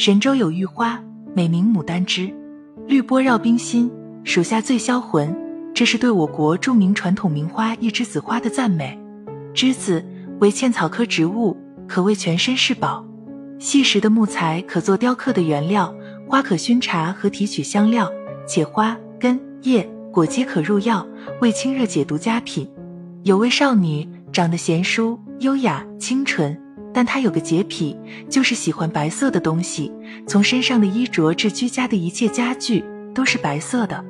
神州有玉花，美名牡丹枝，绿波绕冰心，属下最销魂。这是对我国著名传统名花一枝子花的赞美。栀子为茜草科植物，可谓全身是宝。细实的木材可做雕刻的原料，花可熏茶和提取香料，且花、根、叶、果皆可入药，为清热解毒佳品。有位少女长得贤淑、优雅、清纯。但他有个洁癖，就是喜欢白色的东西，从身上的衣着至居家的一切家具都是白色的。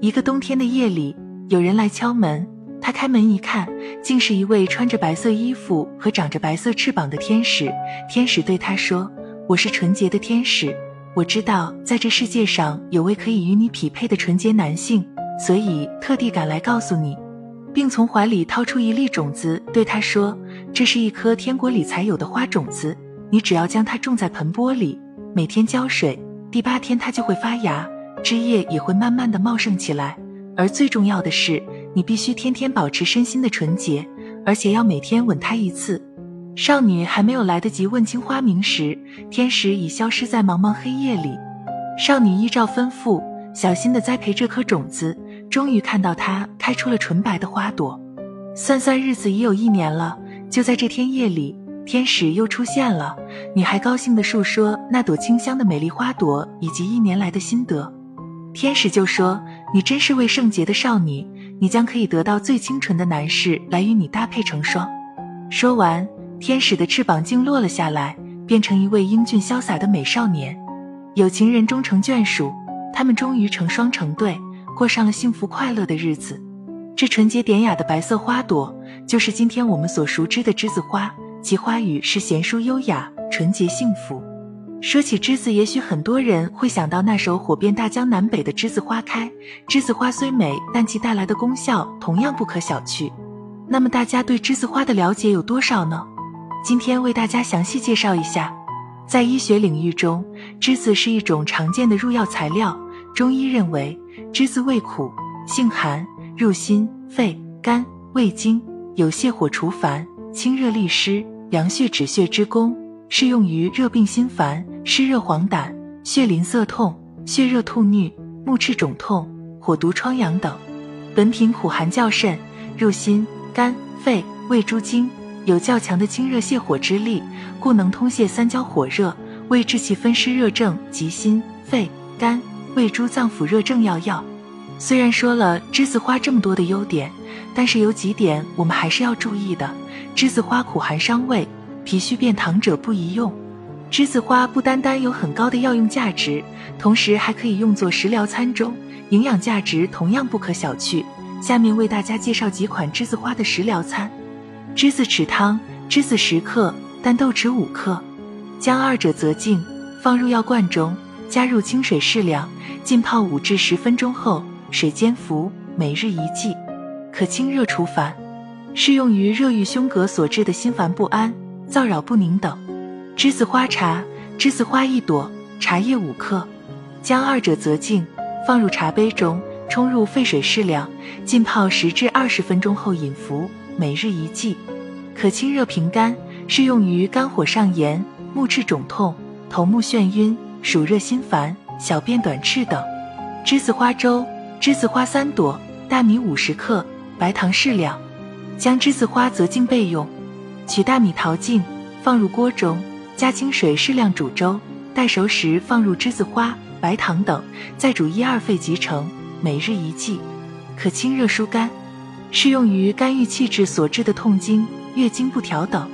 一个冬天的夜里，有人来敲门，他开门一看，竟是一位穿着白色衣服和长着白色翅膀的天使。天使对他说：“我是纯洁的天使，我知道在这世界上有位可以与你匹配的纯洁男性，所以特地赶来告诉你。”并从怀里掏出一粒种子，对他说：“这是一颗天国里才有的花种子，你只要将它种在盆钵里，每天浇水，第八天它就会发芽，枝叶也会慢慢的茂盛起来。而最重要的是，你必须天天保持身心的纯洁，而且要每天吻它一次。”少女还没有来得及问清花名时，天使已消失在茫茫黑夜里。少女依照吩咐，小心的栽培这颗种子。终于看到它开出了纯白的花朵，算算日子已有一年了。就在这天夜里，天使又出现了。女孩高兴地述说那朵清香的美丽花朵以及一年来的心得。天使就说：“你真是位圣洁的少女，你将可以得到最清纯的男士来与你搭配成双。”说完，天使的翅膀竟落了下来，变成一位英俊潇洒的美少年。有情人终成眷属，他们终于成双成对。过上了幸福快乐的日子。这纯洁典雅的白色花朵，就是今天我们所熟知的栀子花，其花语是贤淑优雅、纯洁幸福。说起栀子，也许很多人会想到那首火遍大江南北的《栀子花开》。栀子花虽美，但其带来的功效同样不可小觑。那么大家对栀子花的了解有多少呢？今天为大家详细介绍一下。在医学领域中，栀子是一种常见的入药材料。中医认为。栀子味苦，性寒，入心、肺、肝、胃经，有泻火除烦、清热利湿、凉血止血之功，适用于热病心烦、湿热黄疸、血淋涩痛、血热吐衄、目赤肿痛、火毒疮疡等。本品苦寒较甚，入心、肝、肺、胃诸经，有较强的清热泻火之力，故能通泻三焦火热，为治气分湿热症及心、肺、肝。胃诸脏腑热症要药。虽然说了栀子花这么多的优点，但是有几点我们还是要注意的。栀子花苦寒伤胃，脾虚便溏者不宜用。栀子花不单单有很高的药用价值，同时还可以用作食疗餐中，营养价值同样不可小觑。下面为大家介绍几款栀子花的食疗餐：栀子豉汤，栀子十克，淡豆豉五克，将二者择净，放入药罐中，加入清水适量。浸泡五至十分钟后，水煎服，每日一剂，可清热除烦，适用于热郁胸膈所致的心烦不安、燥扰不宁等。栀子花茶，栀子花一朵，茶叶五克，将二者择净，放入茶杯中，冲入沸水适量，浸泡十至二十分钟后饮服，每日一剂，可清热平肝，适用于肝火上炎、目赤肿痛、头目眩晕、暑热心烦。小便短赤等，栀子花粥：栀子花三朵，大米五十克，白糖适量。将栀子花择净备用。取大米淘净，放入锅中，加清水适量煮粥，待熟时放入栀子花、白糖等，再煮一二沸即成。每日一剂，可清热疏肝，适用于肝郁气滞所致的痛经、月经不调等。